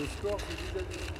Le score, c'est vis-à-vis.